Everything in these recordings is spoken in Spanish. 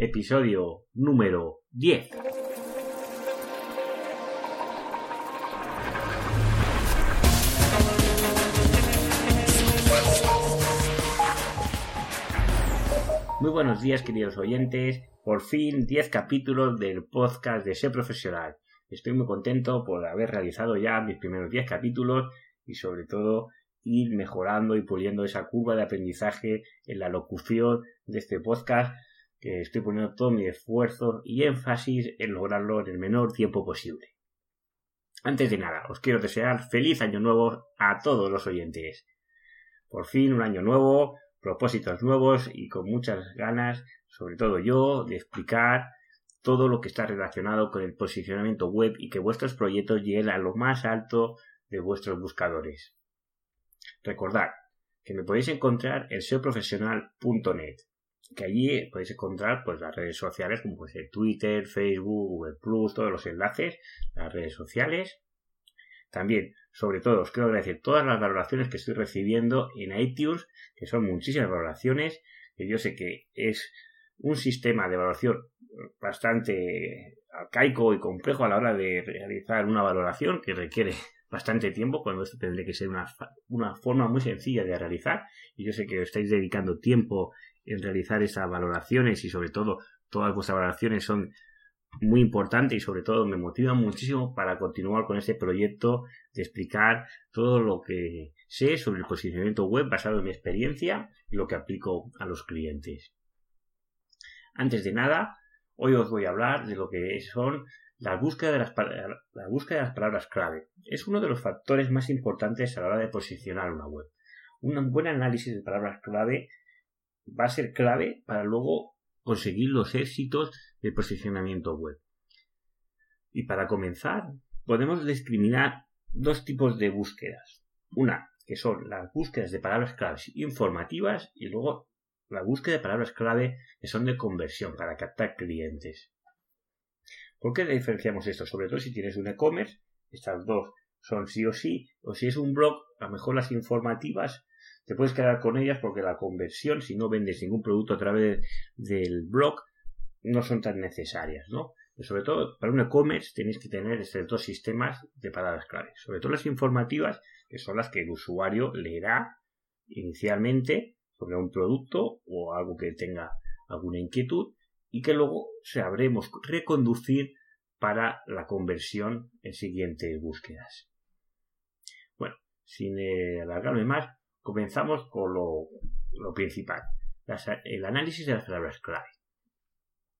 episodio número 10. Muy buenos días queridos oyentes, por fin 10 capítulos del podcast de Ser Profesional. Estoy muy contento por haber realizado ya mis primeros 10 capítulos y sobre todo ir mejorando y puliendo esa curva de aprendizaje en la locución de este podcast que estoy poniendo todo mi esfuerzo y énfasis en lograrlo en el menor tiempo posible. Antes de nada, os quiero desear feliz año nuevo a todos los oyentes. Por fin un año nuevo, propósitos nuevos y con muchas ganas, sobre todo yo, de explicar todo lo que está relacionado con el posicionamiento web y que vuestros proyectos lleguen a lo más alto de vuestros buscadores. Recordad que me podéis encontrar en seoprofesional.net, que allí podéis encontrar pues las redes sociales como puede ser Twitter, Facebook, Google Plus, todos los enlaces, las redes sociales. También, sobre todo, os quiero agradecer todas las valoraciones que estoy recibiendo en iTunes, que son muchísimas valoraciones, que yo sé que es un sistema de evaluación bastante arcaico y complejo a la hora de realizar una valoración que requiere bastante tiempo, cuando esto tendría que ser una, una forma muy sencilla de realizar. Y yo sé que estáis dedicando tiempo en realizar esas valoraciones y sobre todo todas vuestras valoraciones son muy importantes y sobre todo me motivan muchísimo para continuar con este proyecto de explicar todo lo que sé sobre el posicionamiento web basado en mi experiencia y lo que aplico a los clientes. Antes de nada, hoy os voy a hablar de lo que son la búsqueda, de las, la búsqueda de las palabras clave. Es uno de los factores más importantes a la hora de posicionar una web. Un buen análisis de palabras clave va a ser clave para luego conseguir los éxitos del posicionamiento web. Y para comenzar, podemos discriminar dos tipos de búsquedas. Una, que son las búsquedas de palabras claves informativas y luego la búsqueda de palabras clave que son de conversión para captar clientes. ¿Por qué diferenciamos esto? Sobre todo si tienes un e-commerce, estas dos son sí o sí, o si es un blog, a lo mejor las informativas te puedes quedar con ellas porque la conversión, si no vendes ningún producto a través del blog, no son tan necesarias, ¿no? Sobre todo para un e-commerce tenéis que tener estos dos sistemas de palabras claves. Sobre todo las informativas, que son las que el usuario leerá inicialmente sobre un producto o algo que tenga alguna inquietud y que luego sabremos reconducir para la conversión en siguientes búsquedas. Bueno, sin eh, alargarme más, Comenzamos con lo, principal, el análisis de las palabras clave.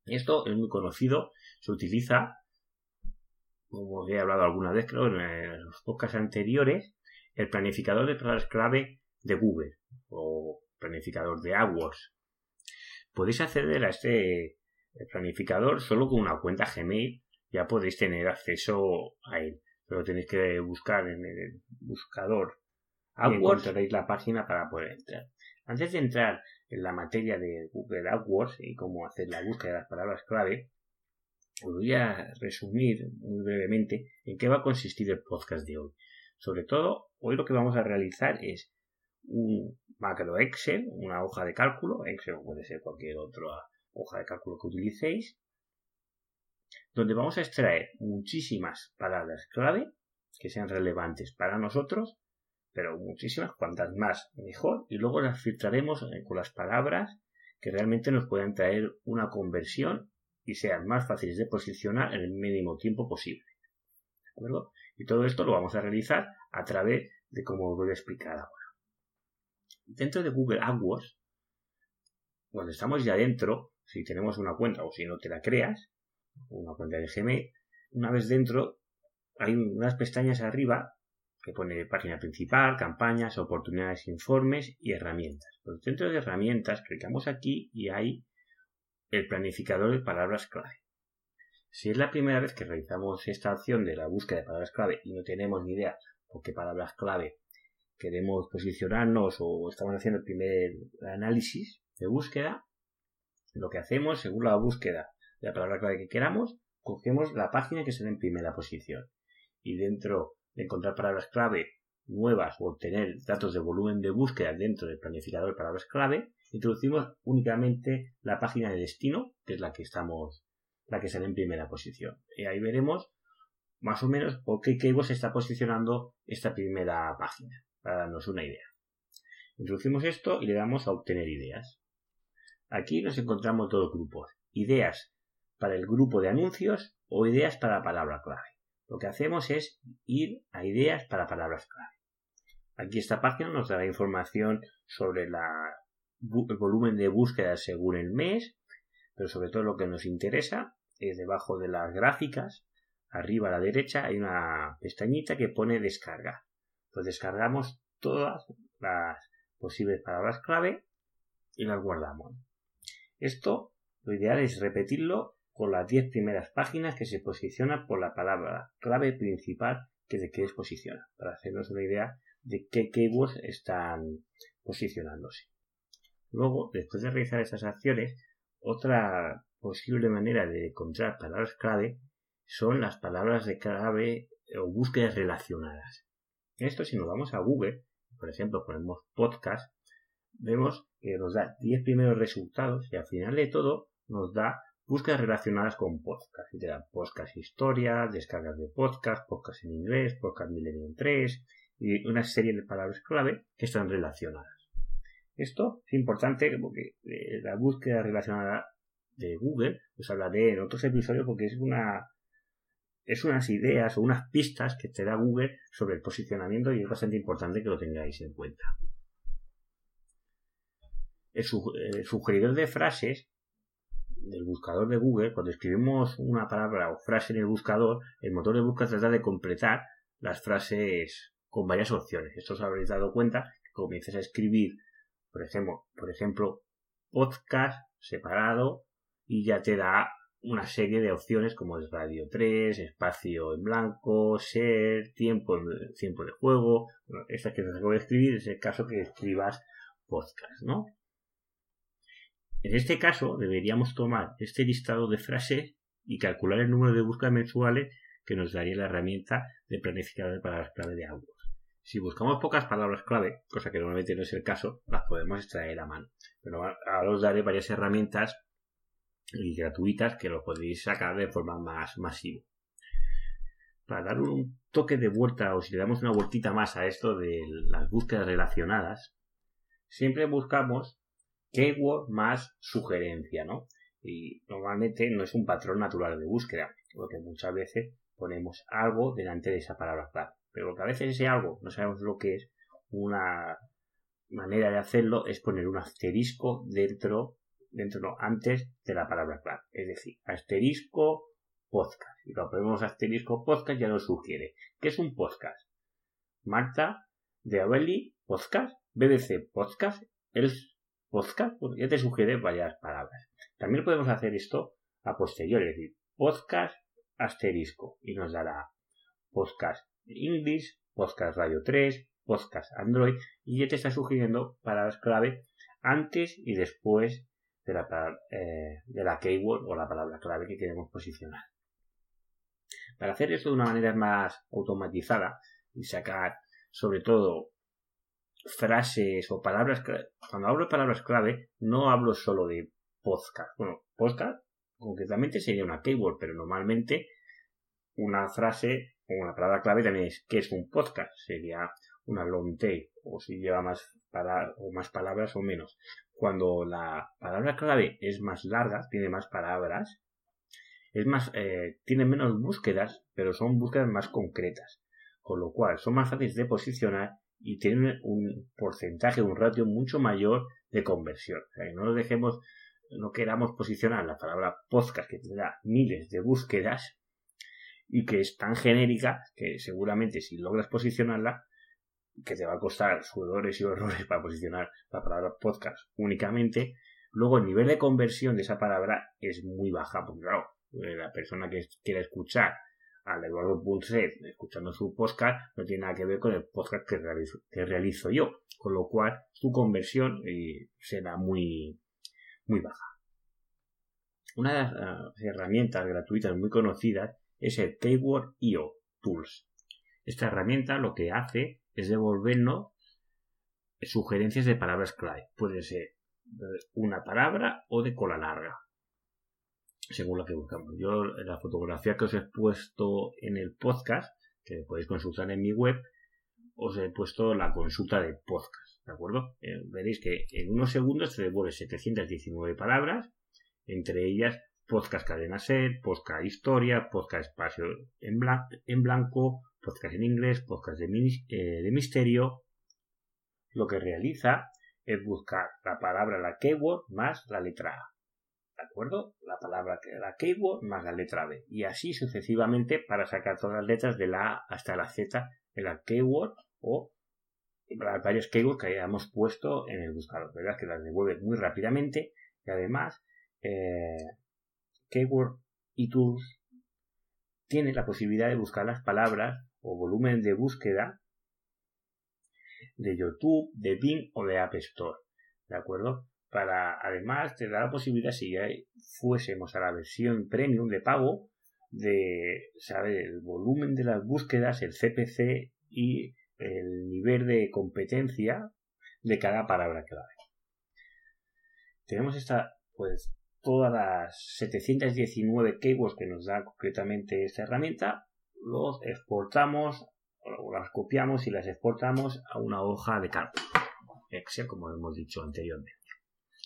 Esto es muy conocido, se utiliza, como he hablado alguna vez, creo, en los podcasts anteriores, el planificador de palabras clave de Google o planificador de AdWords. Podéis acceder a este planificador solo con una cuenta Gmail, ya podéis tener acceso a él, pero tenéis que buscar en el buscador AdWords tenéis la página para poder entrar. Antes de entrar en la materia de Google AdWords y cómo hacer la búsqueda de las palabras clave, os voy a resumir muy brevemente en qué va a consistir el podcast de hoy. Sobre todo, hoy lo que vamos a realizar es un macro Excel, una hoja de cálculo, Excel puede ser cualquier otra hoja de cálculo que utilicéis, donde vamos a extraer muchísimas palabras clave que sean relevantes para nosotros pero muchísimas, cuantas más mejor, y luego las filtraremos eh, con las palabras que realmente nos puedan traer una conversión y sean más fáciles de posicionar en el mínimo tiempo posible. ¿De acuerdo? Y todo esto lo vamos a realizar a través de como os voy a explicar ahora. Dentro de Google AdWords, cuando estamos ya dentro, si tenemos una cuenta o si no te la creas, una cuenta de Gmail, una vez dentro hay unas pestañas arriba que pone página principal, campañas, oportunidades, informes y herramientas. Pues dentro de herramientas clicamos aquí y hay el planificador de palabras clave. Si es la primera vez que realizamos esta opción de la búsqueda de palabras clave y no tenemos ni idea por qué palabras clave queremos posicionarnos o estamos haciendo el primer análisis de búsqueda, lo que hacemos, según la búsqueda de la palabra clave que queramos, cogemos la página que se en primera posición. Y dentro encontrar palabras clave nuevas o obtener datos de volumen de búsqueda dentro del planificador de palabras clave, introducimos únicamente la página de destino, que es la que estamos, la que sale en primera posición. Y ahí veremos más o menos por qué keyword se está posicionando esta primera página, para darnos una idea. Introducimos esto y le damos a obtener ideas. Aquí nos encontramos dos grupos. Ideas para el grupo de anuncios o ideas para la palabra clave. Lo que hacemos es ir a ideas para palabras clave. Aquí esta página nos dará información sobre el volumen de búsqueda según el mes, pero sobre todo lo que nos interesa es debajo de las gráficas, arriba a la derecha hay una pestañita que pone descarga. Pues descargamos todas las posibles palabras clave y las guardamos. Esto lo ideal es repetirlo con las 10 primeras páginas que se posicionan por la palabra clave principal que de qué es posiciona, para hacernos una idea de qué keywords están posicionándose. Luego, después de realizar estas acciones, otra posible manera de encontrar palabras clave son las palabras de clave o búsquedas relacionadas. Esto si nos vamos a Google, por ejemplo, ponemos podcast, vemos que nos da 10 primeros resultados y al final de todo nos da búsquedas relacionadas con podcast. Y te podcast historia, descargas de podcast, podcast en inglés, podcast Millennium 3 y una serie de palabras clave que están relacionadas. Esto es importante porque eh, la búsqueda relacionada de Google, os hablaré en otros episodios porque es una es unas ideas o unas pistas que te da Google sobre el posicionamiento y es bastante importante que lo tengáis en cuenta. El, sugeridor de frases del buscador de Google, cuando escribimos una palabra o frase en el buscador, el motor de búsqueda trata de completar las frases con varias opciones. Esto os habréis dado cuenta que comienzas a escribir, por ejemplo, por ejemplo, podcast separado y ya te da una serie de opciones como es radio 3, espacio en blanco, ser, tiempo, tiempo de juego. esta que os acabo de escribir es el caso que escribas podcast, ¿no? En este caso, deberíamos tomar este listado de frases y calcular el número de búsquedas mensuales que nos daría la herramienta de planificador de palabras clave de audio. Si buscamos pocas palabras clave, cosa que normalmente no es el caso, las podemos extraer a mano. Pero ahora os daré varias herramientas y gratuitas que lo podéis sacar de forma más masiva. Para dar un toque de vuelta o si le damos una vueltita más a esto de las búsquedas relacionadas, siempre buscamos keyword más sugerencia, ¿no? Y normalmente no es un patrón natural de búsqueda, porque muchas veces ponemos algo delante de esa palabra clave. Pero lo que a veces ese algo no sabemos lo que es, una manera de hacerlo es poner un asterisco dentro, dentro antes de la palabra clave. Es decir, asterisco podcast. Y cuando ponemos asterisco podcast ya nos sugiere. ¿Qué es un podcast? Marta de Abeli podcast, BBC podcast, el podcast, pues ya te sugiere varias palabras. También podemos hacer esto a posteriori, es decir, podcast asterisco y nos dará podcast English, podcast Radio 3, podcast Android y ya te está sugiriendo palabras clave antes y después de la, eh, de la keyword o la palabra clave que queremos posicionar. Para hacer esto de una manera más automatizada y sacar sobre todo frases o palabras clave. Cuando hablo de palabras clave, no hablo solo de podcast. Bueno, podcast concretamente sería una keyword, pero normalmente una frase o una palabra clave también es ¿qué es un podcast? Sería una long tail, o si lleva más, o más palabras o menos. Cuando la palabra clave es más larga, tiene más palabras, es más, eh, tiene menos búsquedas, pero son búsquedas más concretas. Con lo cual son más fáciles de posicionar y tienen un porcentaje, un ratio mucho mayor de conversión. No lo dejemos, no queramos posicionar la palabra podcast que tendrá miles de búsquedas y que es tan genérica que seguramente si logras posicionarla, que te va a costar sudores y horrores para posicionar la palabra podcast únicamente, luego el nivel de conversión de esa palabra es muy baja, porque claro, eh, la persona que quiere escuchar al Eduardo Punset escuchando su podcast no tiene nada que ver con el podcast que realizo, yo, con lo cual su conversión eh, será muy, muy baja. Una de las herramientas gratuitas muy conocidas es el Keyword IO Tools. Esta herramienta lo que hace es devolvernos sugerencias de palabras clave. Puede ser una palabra o de cola larga, según lo que buscamos. Yo, la fotografía que os he puesto en el podcast, que podéis consultar en mi web, os he puesto la consulta de podcast, ¿de acuerdo? Eh, veréis que en unos segundos se devuelve 719 palabras, entre ellas podcast cadena set, podcast historia, podcast espacio en, blanco, podcast en inglés, podcast eh, de, misterio. Lo que realiza es buscar la palabra, la keyword, más la letra A. La palabra, la keyword más la letra B. Y así sucesivamente para sacar todas las letras de la A hasta la Z en la keyword o las varias keywords que hayamos puesto en el buscador. ¿Verdad? Que las devuelve muy rápidamente y además eh, Keyword y Tools tiene la posibilidad de buscar las palabras o volumen de búsqueda de YouTube, de Bing o de App Store. ¿De acuerdo? Para, además, te da la posibilidad, si ya fuésemos a la versión premium de pago, de saber el volumen de las búsquedas, el CPC y el nivel de competencia de cada palabra clave. Tenemos esta, pues, todas las 719 keywords que nos da concretamente esta herramienta, los exportamos o las copiamos y las exportamos a una hoja de cálculo. Excel, como hemos dicho anteriormente.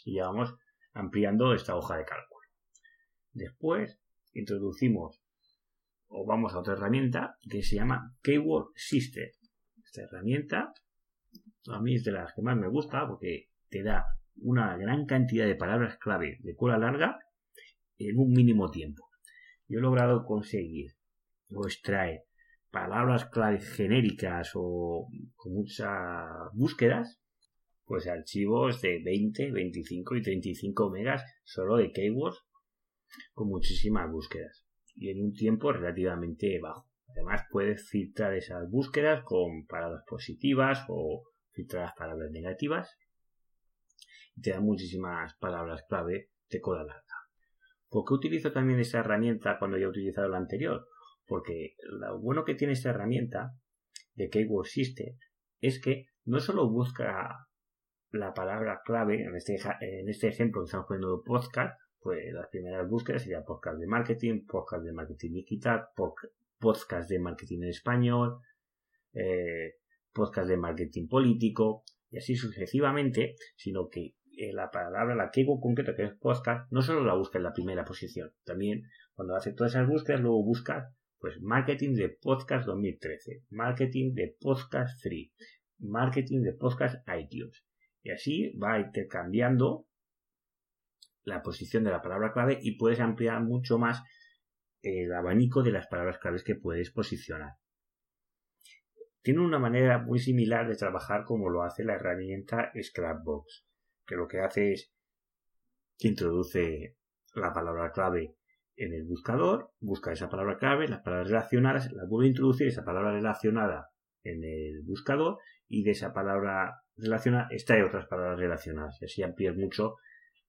Y ya vamos ampliando esta hoja de cálculo. Después introducimos o vamos a otra herramienta que se llama Keyword System. Esta herramienta a mí es de las que más me gusta porque te da una gran cantidad de palabras clave de cola larga en un mínimo tiempo. Yo he logrado conseguir o extraer palabras clave genéricas o con muchas búsquedas, pues archivos de 20, 25 y 35 megas solo de keywords con muchísimas búsquedas y en un tiempo relativamente bajo. Además puedes filtrar esas búsquedas con palabras positivas o filtrar las palabras negativas te da muchísimas palabras clave de cola larga. ¿Por qué utilizo también esta herramienta cuando ya he utilizado la anterior? Porque lo bueno que tiene esta herramienta de Keyword System es que no solo busca la palabra clave, en este, en este ejemplo que estamos poniendo podcast, pues las primeras búsquedas serían podcast de marketing, podcast de marketing digital, podcast de marketing en español, eh, podcast de marketing político, y así sucesivamente, sino que eh, la palabra, la keyword concreta que es podcast, no solo la busca en la primera posición, también cuando hace todas esas búsquedas, luego busca pues marketing de podcast 2013, marketing de podcast 3, marketing de podcast iTunes. Y así va intercambiando la posición de la palabra clave y puedes ampliar mucho más el abanico de las palabras claves que puedes posicionar. Tiene una manera muy similar de trabajar como lo hace la herramienta Scrapbox que lo que hace es que introduce la palabra clave en el buscador, busca esa palabra clave, las palabras relacionadas, la vuelve a introducir esa palabra relacionada en el buscador y de esa palabra relacionada extrae otras palabras relacionadas y así amplía mucho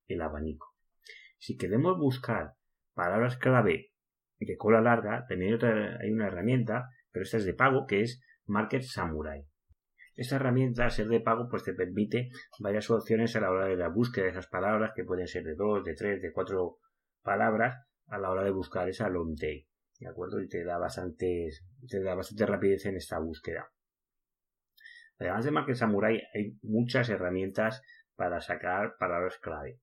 el abanico. Si queremos buscar palabras clave de cola larga, también hay una herramienta, pero esta es de pago, que es Market Samurai. Esta herramienta, ser de pago, pues te permite varias opciones a la hora de la búsqueda de esas palabras, que pueden ser de dos, de tres, de cuatro palabras, a la hora de buscar esa long tail. ¿De acuerdo? Y te da bastantes, te da bastante rapidez en esta búsqueda. Además de Market Samurai, hay muchas herramientas para sacar palabras clave.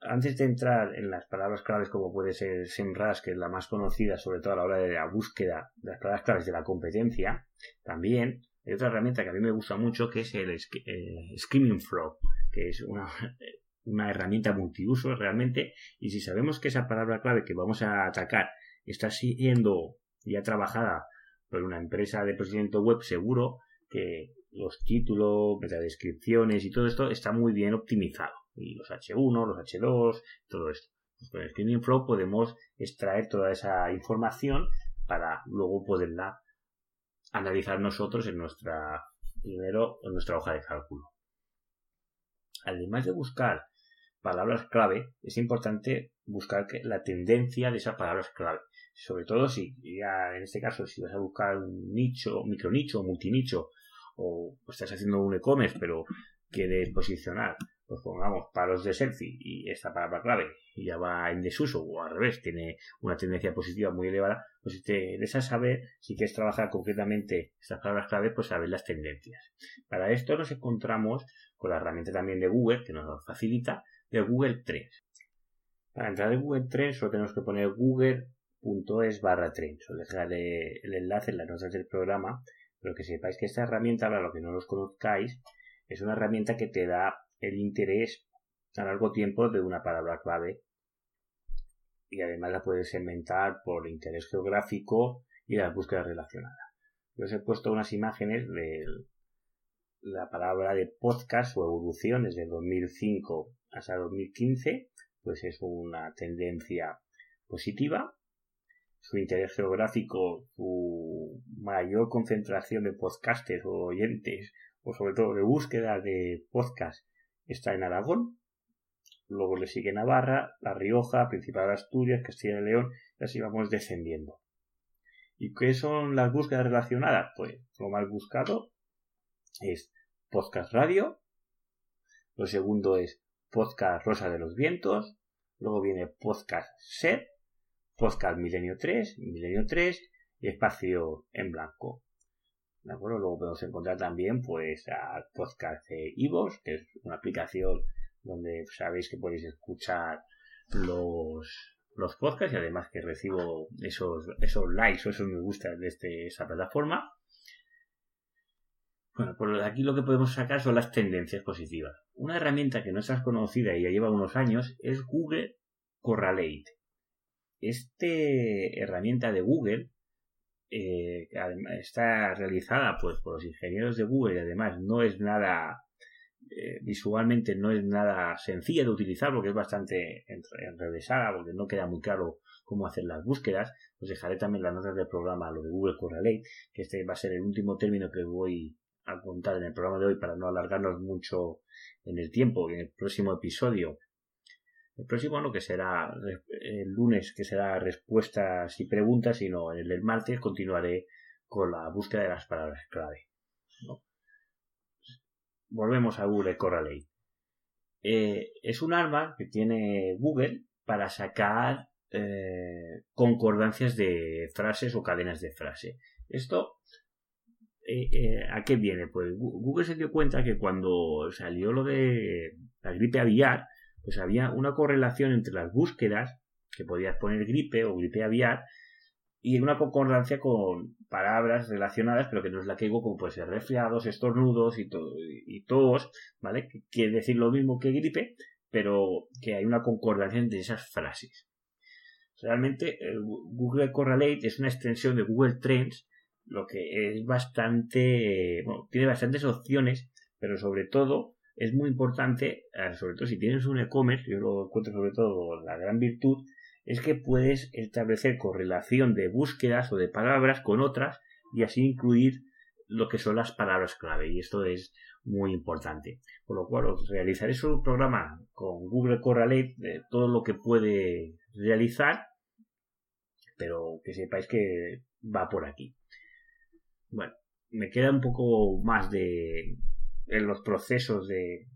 Antes de entrar en las palabras claves como puede ser SEMrush, que es la más conocida sobre todo a la hora de la búsqueda de las palabras claves de la competencia, también hay otra herramienta que a mí me gusta mucho que es el Screaming Frog, que es una, una herramienta multiuso realmente. Y si sabemos que esa palabra clave que vamos a atacar está siendo ya trabajada por una empresa de procedimiento web seguro que los títulos, descripciones y todo esto está muy bien optimizado y los H1, los H2, todo esto. Pues con el Screening Flow podemos extraer toda esa información para luego poderla analizar nosotros en nuestra primero en nuestra hoja de cálculo. Además de buscar palabras clave, es importante buscar la tendencia de esas palabras clave. Sobre todo si ya en este caso si vas a buscar un nicho, micro nicho, multinicho o estás haciendo un e-commerce pero quieres posicionar pues pongamos palos de selfie y esta palabra clave ya va en desuso o al revés, tiene una tendencia positiva muy elevada, pues si te interesa saber si quieres trabajar concretamente estas palabras clave, pues saber las tendencias. Para esto nos encontramos con la herramienta también de Google que nos facilita de Google Trends. Para entrar en Google Trends solo tenemos que poner google.es barra trends. Os dejaré el enlace en las notas del programa, pero que sepáis que esta herramienta, para lo que no los conozcáis, es una herramienta que te da el interés a largo tiempo de una palabra clave y además la puedes segmentar por interés geográfico y las búsquedas relacionadas. Yo os he puesto unas imágenes de la palabra de podcast o evolución desde 2005 hasta 2015, pues es una tendencia positiva. Su interés geográfico, su mayor concentración de podcasters o oyentes, o sobre todo de búsqueda de podcast está en Aragón, luego le sigue Navarra, La Rioja, Principado de Asturias, Castilla y León, y así vamos descendiendo. ¿Y qué son las búsquedas relacionadas? Pues lo más buscado es podcast radio, lo segundo es podcast Rosa de los Vientos, luego viene podcast set, podcast Milenio 3, Milenio 3 y espacio en blanco. ¿De acuerdo? Luego podemos encontrar también pues a podcast de Ivos, que es una aplicación donde sabéis que podéis escuchar los, los podcasts y además que recibo esos, esos likes o esos me gusta de este, esta plataforma. Bueno, pues aquí lo que podemos sacar son las tendencias positivas. Una herramienta que no es conocida y ya lleva unos años es Google Correlate. Esta herramienta de Google eh, está realizada pues por los ingenieros de Google y además no es nada eh, visualmente no es nada sencilla de utilizar porque es bastante enrevesada porque no queda muy claro cómo hacer las búsquedas os dejaré también las notas del programa lo de Google Correlate que este va a ser el último término que voy a contar en el programa de hoy para no alargarnos mucho en el tiempo en el próximo episodio el próximo no, que será el lunes, que será respuestas y preguntas, sino el martes continuaré con la búsqueda de las palabras clave. Volvemos a Google Correlate. Eh, es un arma que tiene Google para sacar eh, concordancias de frases o cadenas de frase. Esto, eh, ¿a qué viene? Pues Google se dio cuenta que cuando salió lo de la gripe aviar, pues había una correlación entre las búsquedas, que podías poner gripe o gripe aviar, y una concordancia con palabras relacionadas, pero que no es la que digo, como puede ser resfriados, estornudos y, todo, y todos, ¿vale? Que quiere decir lo mismo que gripe, pero que hay una concordancia entre esas frases. Realmente Google Correlate es una extensión de Google Trends, lo que es bastante, bueno, tiene bastantes opciones, pero sobre todo es muy importante, eh, sobre todo si tienes un e-commerce, yo lo encuentro sobre todo la gran virtud, es que puedes establecer correlación de búsquedas o de palabras con otras y así incluir lo que son las palabras clave y esto es muy importante. Por lo cual os realizaré un programa con Google Correlate todo lo que puede realizar, pero que sepáis que va por aquí. Bueno, me queda un poco más de, en los procesos de,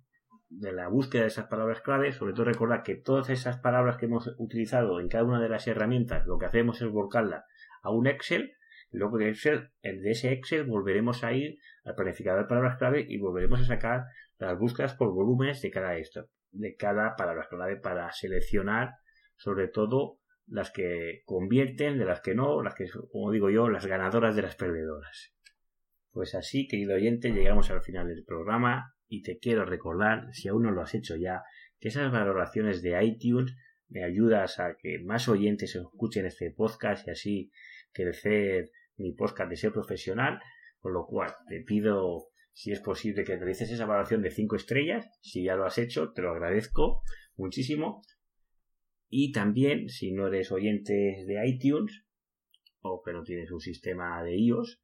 de la búsqueda de esas palabras clave, sobre todo recordar que todas esas palabras que hemos utilizado en cada una de las herramientas, lo que hacemos es volcarla a un Excel, luego de Excel, de ese Excel volveremos a ir al planificador de palabras clave y volveremos a sacar las búsquedas por volúmenes de cada esto, de cada palabra clave para seleccionar sobre todo las que convierten, de las que no, las que, como digo yo, las ganadoras de las perdedoras. Pues así, querido oyente, llegamos al final del programa y te quiero recordar, si aún no lo has hecho ya, que esas valoraciones de iTunes me ayudas a que más oyentes escuchen este podcast y así crecer mi podcast de ser profesional, con lo cual te pido si es posible que realices esa valoración de 5 estrellas, si ya lo has hecho, te lo agradezco muchísimo. Y también, si no eres oyente de iTunes o que no tienes un sistema de iOS,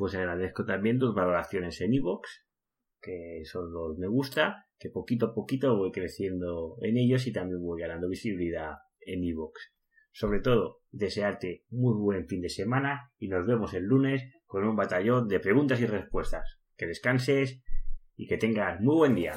pues agradezco también tus valoraciones en iVoox, que son los me gusta, que poquito a poquito voy creciendo en ellos y también voy ganando visibilidad en iVoox. Sobre todo, desearte muy buen fin de semana y nos vemos el lunes con un batallón de preguntas y respuestas. Que descanses y que tengas muy buen día.